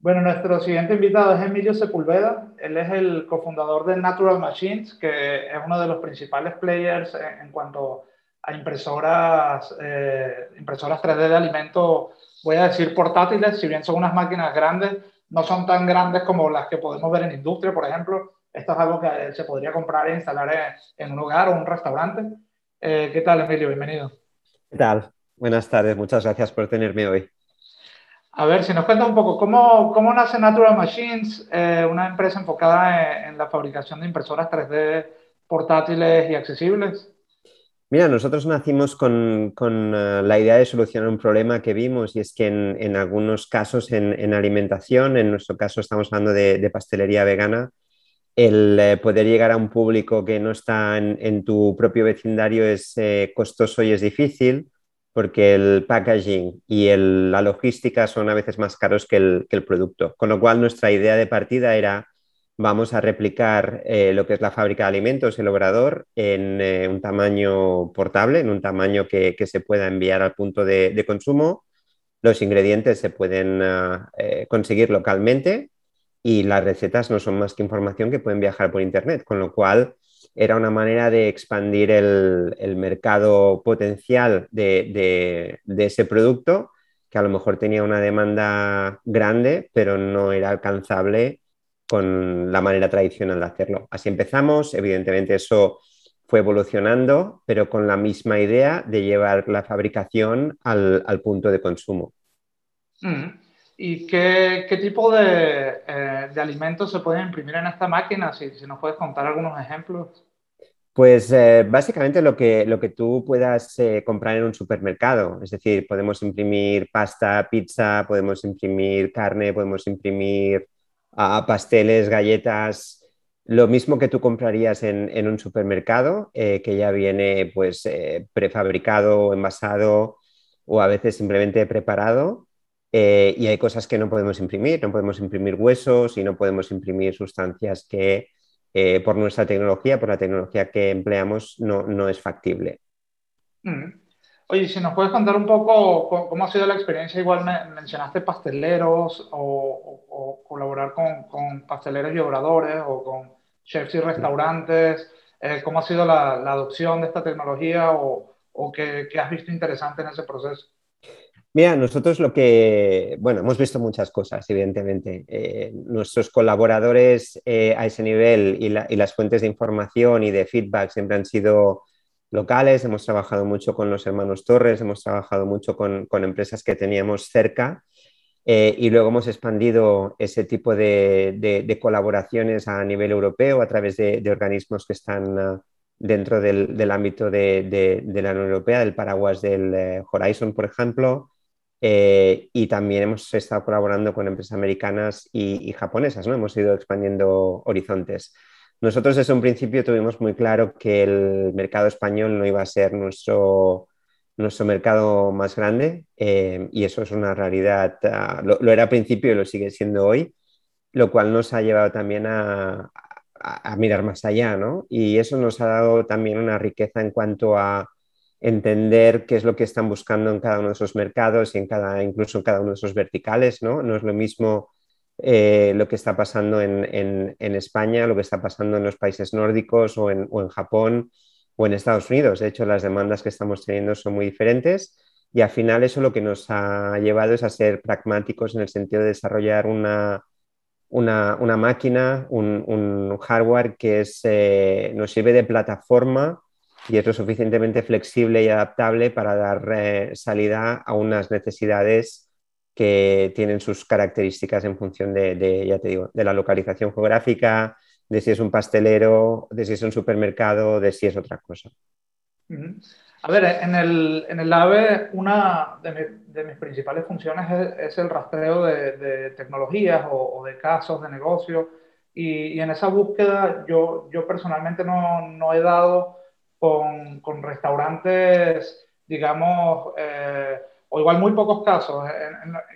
Bueno, nuestro siguiente invitado es Emilio Sepulveda. Él es el cofundador de Natural Machines, que es uno de los principales players en, cuanto a impresoras, eh, impresoras 3D de alimentos, voy a decir portátiles, si bien son unas máquinas grandes, no son tan grandes como las que podemos ver en industria, por ejemplo. Esto es algo que se podría comprar e instalar en, un hogar o un restaurante. Eh, ¿Qué tal, Emilio? Bienvenido. ¿Qué tal? Buenas tardes, muchas gracias por tenerme hoy. A ver, si nos cuenta un poco, ¿cómo, cómo nace Natural Machines, eh, una empresa enfocada en, la fabricación de impresoras 3D portátiles y accesibles? Mira, nosotros nacimos con, con eh, la idea de solucionar un problema que vimos y es que en, en algunos casos en, en, alimentación, en nuestro caso estamos hablando de, de pastelería vegana, el eh, poder llegar a un público que no está en, tu propio vecindario es costoso y es difícil porque el packaging y la logística son a veces más caros que el, producto. Con lo cual nuestra idea de partida era vamos a replicar eh, lo que es la fábrica de alimentos, el obrador, en eh, un tamaño portable, en un tamaño que, se pueda enviar al punto de, consumo. Los ingredientes se pueden ah, eh, conseguir localmente y las recetas no son más que información que pueden viajar por Internet, con lo cual era una manera de expandir el, mercado potencial de, ese producto, que a lo mejor tenía una demanda grande, pero no era alcanzable con la manera tradicional de hacerlo. Así empezamos, evidentemente eso fue evolucionando, pero con la misma idea de llevar la fabricación al, punto de consumo. Mm. ¿Y qué, tipo de, eh, de, alimentos se pueden imprimir en esta máquina? Si, si nos puedes contar algunos ejemplos. Pues eh, básicamente lo que, lo que tú puedas eh, comprar en un supermercado, es decir, podemos imprimir pasta, pizza, podemos imprimir carne, podemos imprimir ah, pasteles, galletas, lo mismo que tú comprarías en, un supermercado, eh, que ya viene pues prefabricado, envasado o a veces simplemente preparado. y hay cosas que no podemos imprimir, no podemos imprimir huesos y no podemos imprimir sustancias que eh, por nuestra tecnología, por la tecnología que empleamos, no, no es factible. Mm. Oye, si nos puedes contar un poco cómo ha sido la experiencia, igual mencionaste pasteleros o, colaborar con, con, pasteleros y obradores o con chefs y restaurantes, eh, cómo ha sido la, la, adopción de esta tecnología o, o qué, qué has visto interesante en ese proceso. Mira, nosotros lo que, bueno, hemos visto muchas cosas, evidentemente. Eh, nuestros colaboradores eh, a ese nivel y, las fuentes de información y de feedback siempre han sido locales. Hemos trabajado mucho con los hermanos Torres, hemos trabajado mucho con, empresas que teníamos cerca eh, y luego hemos expandido ese tipo de, colaboraciones a nivel europeo a través de, organismos que están ah, dentro del, ámbito de, la Unión Europea, del paraguas del Horizon, por ejemplo. Eh, y también hemos estado colaborando con empresas americanas y, japonesas, ¿no? Hemos ido expandiendo horizontes. Nosotros desde un principio tuvimos muy claro que el mercado español no iba a ser nuestro, nuestro mercado más grande eh, y eso es una realidad, ah, lo, era al principio y lo sigue siendo hoy, lo cual nos ha llevado también a, a, a mirar más allá, ¿no? Y eso nos ha dado también una riqueza en cuanto a entender qué es lo que están buscando en cada uno de esos mercados y en cada, incluso en cada uno de esos verticales, ¿no? No es lo mismo eh, lo que está pasando en, España, lo que está pasando en los países nórdicos o en, Japón o en Estados Unidos. De hecho, las demandas que estamos teniendo son muy diferentes y al final eso lo que nos ha llevado es a ser pragmáticos en el sentido de desarrollar una, una, máquina, un, hardware que es, eh, nos sirve de plataforma y es lo suficientemente flexible y adaptable para dar eh, salida a unas necesidades que tienen sus características en función de, ya te digo, de la localización geográfica, de si es un pastelero, de si es un supermercado, de si es otra cosa. A ver, en el, en el AVE una de, mis principales funciones es, el rastreo de, tecnologías o, de casos de negocio y, en esa búsqueda yo, yo personalmente no, no he dado con, con restaurantes, digamos, eh, o igual muy pocos casos,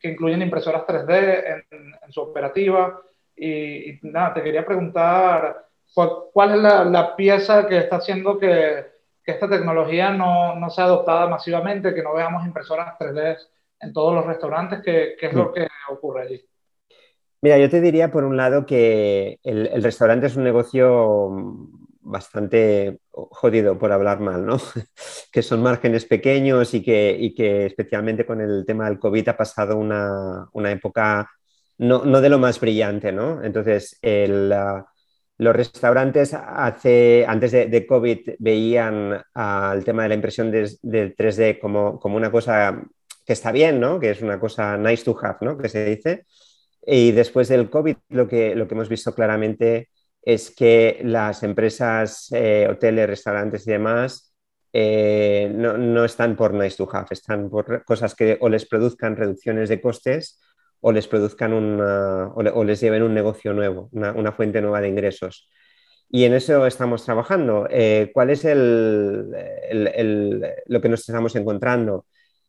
que incluyen impresoras 3D en, su operativa. Y, nada, te quería preguntar, ¿cuál, es la, la, pieza que está haciendo que, que esta tecnología no, no, sea adoptada masivamente, que no veamos impresoras 3D en todos los restaurantes? ¿Qué, qué es lo mm. que ocurre allí? Mira, yo te diría por un lado que el, restaurante es un negocio bastante jodido por hablar mal, ¿no? que son márgenes pequeños y que, que, especialmente con el tema del COVID ha pasado una, época no, de lo más brillante, ¿no? Entonces, los restaurantes hace, antes de, COVID veían al tema de la impresión del 3D como, como una cosa que está bien, ¿no? Que es una cosa nice to have, ¿no? Que se dice y después del COVID lo que, lo que hemos visto claramente es que las empresas, eh, hoteles, restaurantes y demás eh, no, no, están por nice to have, están por cosas que o les produzcan reducciones de costes o les produzcan una, o, les lleven un negocio nuevo, una, una, fuente nueva de ingresos. Y en eso estamos trabajando. Eh, ¿Cuál es el, el, lo que nos estamos encontrando?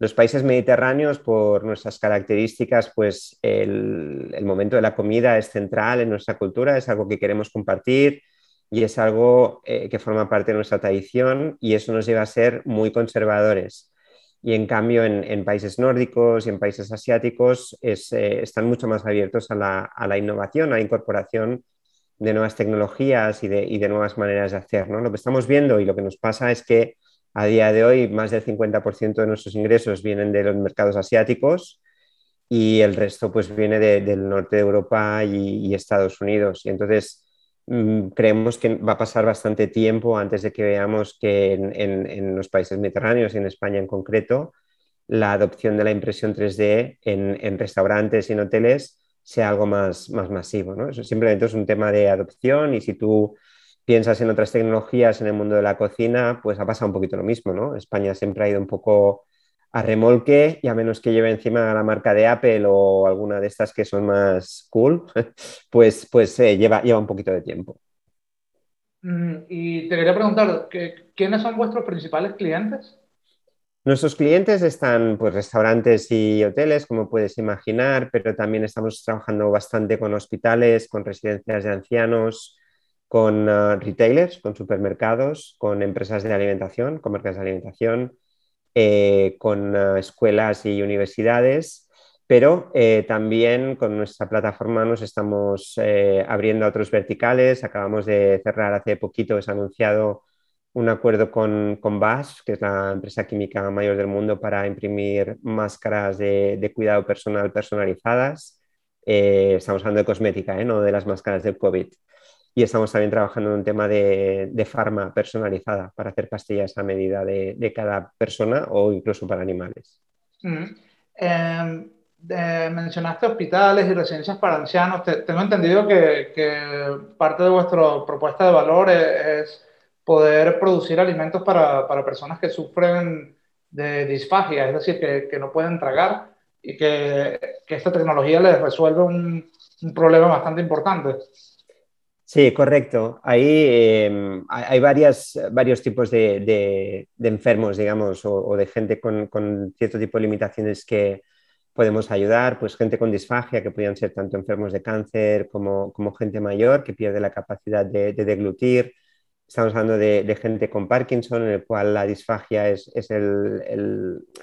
Los países mediterráneos, por nuestras características, pues el, momento de la comida es central en nuestra cultura, es algo que queremos compartir y es algo eh, que forma parte de nuestra tradición y eso nos lleva a ser muy conservadores. Y en cambio, en, países nórdicos y en países asiáticos eh, están mucho más abiertos a la, innovación, a la incorporación de nuevas tecnologías y de, nuevas maneras de hacer. Lo que estamos viendo y lo que nos pasa es que a día de hoy, más del 50% de nuestros ingresos vienen de los mercados asiáticos y el resto pues viene del norte de Europa y, Estados Unidos. Y entonces mm, creemos que va a pasar bastante tiempo antes de que veamos que en, los países mediterráneos y en España en concreto, la adopción de la impresión 3D en, restaurantes y en hoteles sea algo más, más masivo. ¿no? Eso simplemente es un tema de adopción y si tú piensas en otras tecnologías en el mundo de la cocina, pues ha pasado un poquito lo mismo, ¿no? España siempre ha ido un poco a remolque y a menos que lleve encima la marca de Apple o alguna de estas que son más cool, pues, pues eh, lleva, lleva un poquito de tiempo. Mm, y te quería preguntar, ¿quiénes son vuestros principales clientes? Nuestros clientes están pues restaurantes y hoteles, como puedes imaginar, pero también estamos trabajando bastante con hospitales, con residencias de ancianos, con uh, retailers, con supermercados, con empresas de alimentación, con de alimentación, eh, con uh, escuelas y universidades, pero eh, también con nuestra plataforma nos estamos eh, abriendo a otros verticales. Acabamos de cerrar hace poquito, se ha anunciado un acuerdo con, con BASF, que es la empresa química mayor del mundo, para imprimir máscaras de, de cuidado personal personalizadas. estamos hablando de cosmética, no de las máscaras del COVID y estamos también trabajando en un tema de, de farma personalizada para hacer pastillas a medida de, de cada persona o incluso para animales. Mm. Em, mencionaste hospitales y residencias para ancianos. tengo entendido que, que, parte de vuestra propuesta de valor es, poder producir alimentos para, para, personas que sufren de disfagia, es decir, que, que no pueden tragar y que, que, esta tecnología les resuelve un, un problema bastante importante. Sí, correcto. Ahí em, hay varias, varios tipos de, enfermos, digamos, o, de gente con, cierto tipo de limitaciones que podemos ayudar, pues gente con disfagia, que podrían ser tanto enfermos de cáncer como, gente mayor que pierde la capacidad de, deglutir. Estamos hablando de, gente con Parkinson, en el cual la disfagia es,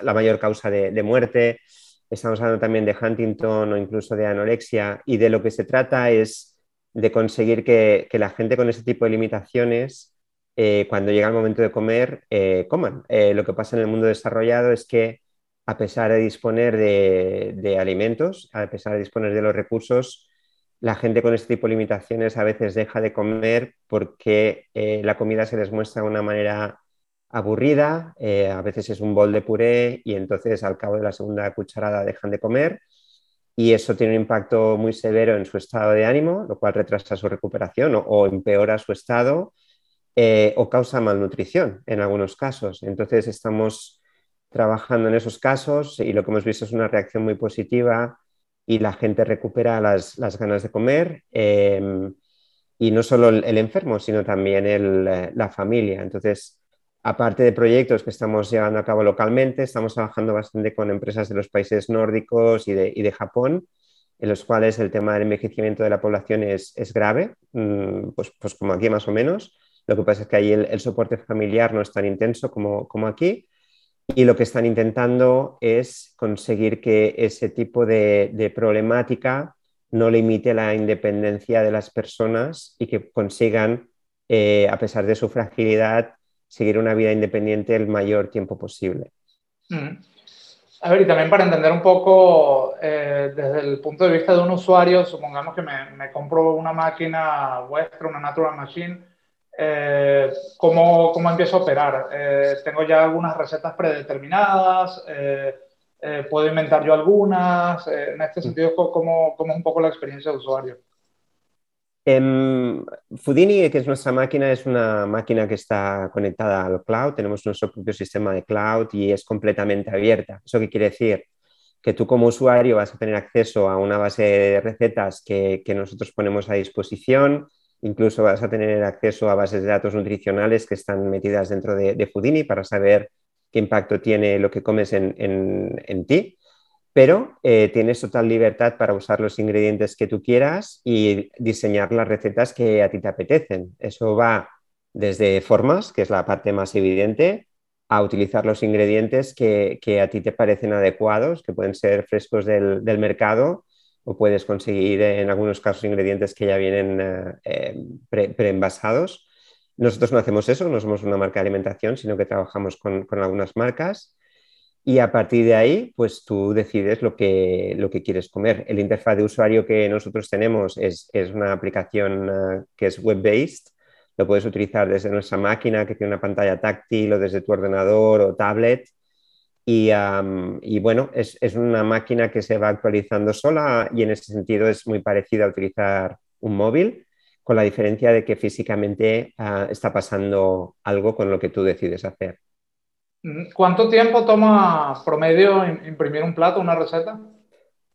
la mayor causa de muerte. Estamos hablando también de Huntington o incluso de anorexia. Y de lo que se trata es de conseguir que, la gente con ese tipo de limitaciones, eh, cuando llega el momento de comer, eh, coman. Eh, lo que pasa en el mundo desarrollado es que a pesar de disponer de, alimentos, a pesar de disponer de los recursos, la gente con este tipo de limitaciones a veces deja de comer porque la comida se les muestra de una manera aburrida, a veces es un bol de puré y entonces al cabo de la segunda cucharada dejan de comer y eso tiene un impacto muy severo en su estado de ánimo, lo cual retrasa su recuperación o, empeora su estado eh, o causa malnutrición en algunos casos. Entonces estamos trabajando en esos casos y lo que hemos visto es una reacción muy positiva y la gente recupera las, ganas de comer em, y no solo el, enfermo, sino también la familia. Entonces, Aparte de proyectos que estamos llevando a cabo localmente, estamos trabajando bastante con empresas de los países nórdicos y de, Japón, en los cuales el tema del envejecimiento de la población es, grave, mm, pues, pues, como aquí más o menos. Lo que pasa es que ahí el, soporte familiar no es tan intenso como, como, aquí. Y lo que están intentando es conseguir que ese tipo de, problemática no limite la independencia de las personas y que consigan, eh, a pesar de su fragilidad, seguir una vida independiente el mayor tiempo posible. Mm. A ver, y también para entender un poco eh, desde el punto de vista de un usuario, supongamos que me, compro una máquina vuestra, una Natural Machine, eh, ¿cómo, ¿cómo, empiezo a operar? ¿Tengo ya algunas recetas predeterminadas? ¿Puedo inventar yo algunas? en este mm. sentido, ¿cómo, ¿cómo es un poco la experiencia de usuario? Em, Fudini, que es nuestra máquina, es una máquina que está conectada al cloud. Tenemos nuestro propio sistema de cloud y es completamente abierta. ¿Eso qué quiere decir? Que tú como usuario vas a tener acceso a una base de recetas que, nosotros ponemos a disposición. Incluso vas a tener acceso a bases de datos nutricionales que están metidas dentro de, Foodini para saber qué impacto tiene lo que comes en ti pero eh, tienes total libertad para usar los ingredientes que tú quieras y diseñar las recetas que a ti te apetecen. Eso va desde formas, que es la parte más evidente, a utilizar los ingredientes que, a ti te parecen adecuados, que pueden ser frescos del, mercado o puedes conseguir en algunos casos ingredientes que ya vienen eh, eh, preenvasados. Nosotros no hacemos eso, no somos una marca de alimentación, sino que trabajamos con algunas marcas y a partir de ahí, pues tú decides lo que, lo que quieres comer. El interfaz de usuario que nosotros tenemos es, es una aplicación uh, que es web-based. Lo puedes utilizar desde nuestra máquina que tiene una pantalla táctil o desde tu ordenador o tablet. Y, bueno, es, es, una máquina que se va actualizando sola y en ese sentido es muy parecida a utilizar un móvil, con la diferencia de que físicamente uh, está pasando algo con lo que tú decides hacer. ¿Cuánto tiempo toma promedio imprimir un plato, una receta?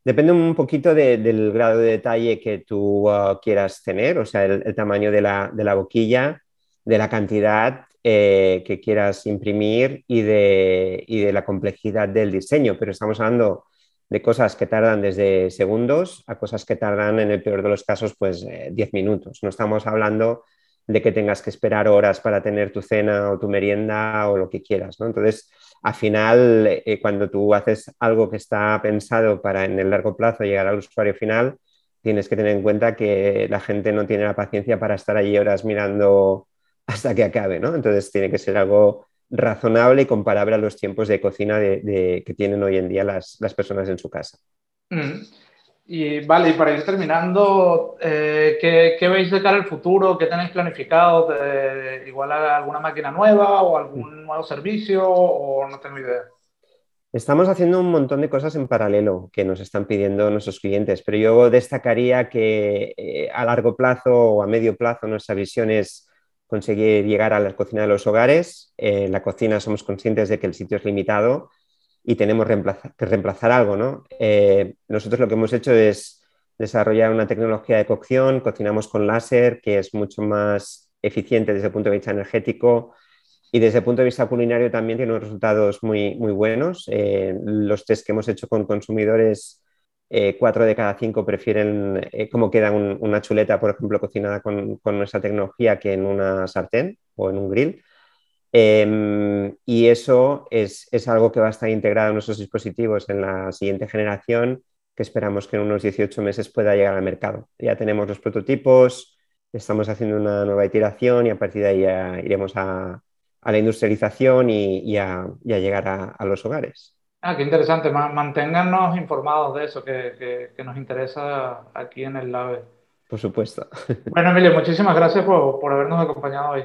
Depende un poquito del grado de detalle que tú uh, quieras tener, o sea, el, tamaño de la, boquilla, de la cantidad eh, que quieras imprimir y de, de, la complejidad del diseño. Pero estamos hablando de cosas que tardan desde segundos a cosas que tardan, en el peor de los casos, pues 10 eh, minutos. No estamos hablando de que tengas que esperar horas para tener tu cena o tu merienda o lo que quieras, ¿no? Entonces, al final, eh, cuando tú haces algo que está pensado para en el largo plazo llegar al usuario final, tienes que tener en cuenta que la gente no tiene la paciencia para estar allí horas mirando hasta que acabe, ¿no? Entonces, tiene que ser algo razonable y comparable a los tiempos de cocina de, que tienen hoy en día las, personas en su casa. Mm. Y vale, y para ir terminando, eh, ¿qué, veis de cara al futuro? ¿Qué tenéis planificado? ¿Igual alguna máquina nueva o algún nuevo servicio o no tengo idea? Estamos haciendo un montón de cosas en paralelo que nos están pidiendo nuestros clientes, pero yo destacaría que eh, a largo plazo o a medio plazo nuestra visión es conseguir llegar a la cocina de los hogares. En la cocina somos conscientes de que el sitio es limitado y tenemos que reemplazar algo, ¿no? Eh, nosotros lo que hemos hecho es desarrollar una tecnología de cocción, cocinamos con láser, que es mucho más eficiente desde el punto de vista energético y desde el punto de vista culinario también tiene unos resultados muy, muy buenos. Eh, los test que hemos hecho con consumidores, eh, cuatro de cada cinco prefieren cómo queda una chuleta, por ejemplo, cocinada con, con nuestra tecnología que en una sartén o en un grill. Em, y eso es, algo que va a estar integrado en nuestros dispositivos en la siguiente generación, que esperamos que en unos 18 meses pueda llegar al mercado. Ya tenemos los prototipos, estamos haciendo una nueva iteración y a partir de ahí ya iremos a, la industrialización y, a, llegar a, los hogares. Ah, qué interesante. Manténgannos informados de eso, que, nos interesa aquí en el LAVE. Por supuesto. Bueno, Emilio, muchísimas gracias por, por habernos acompañado hoy.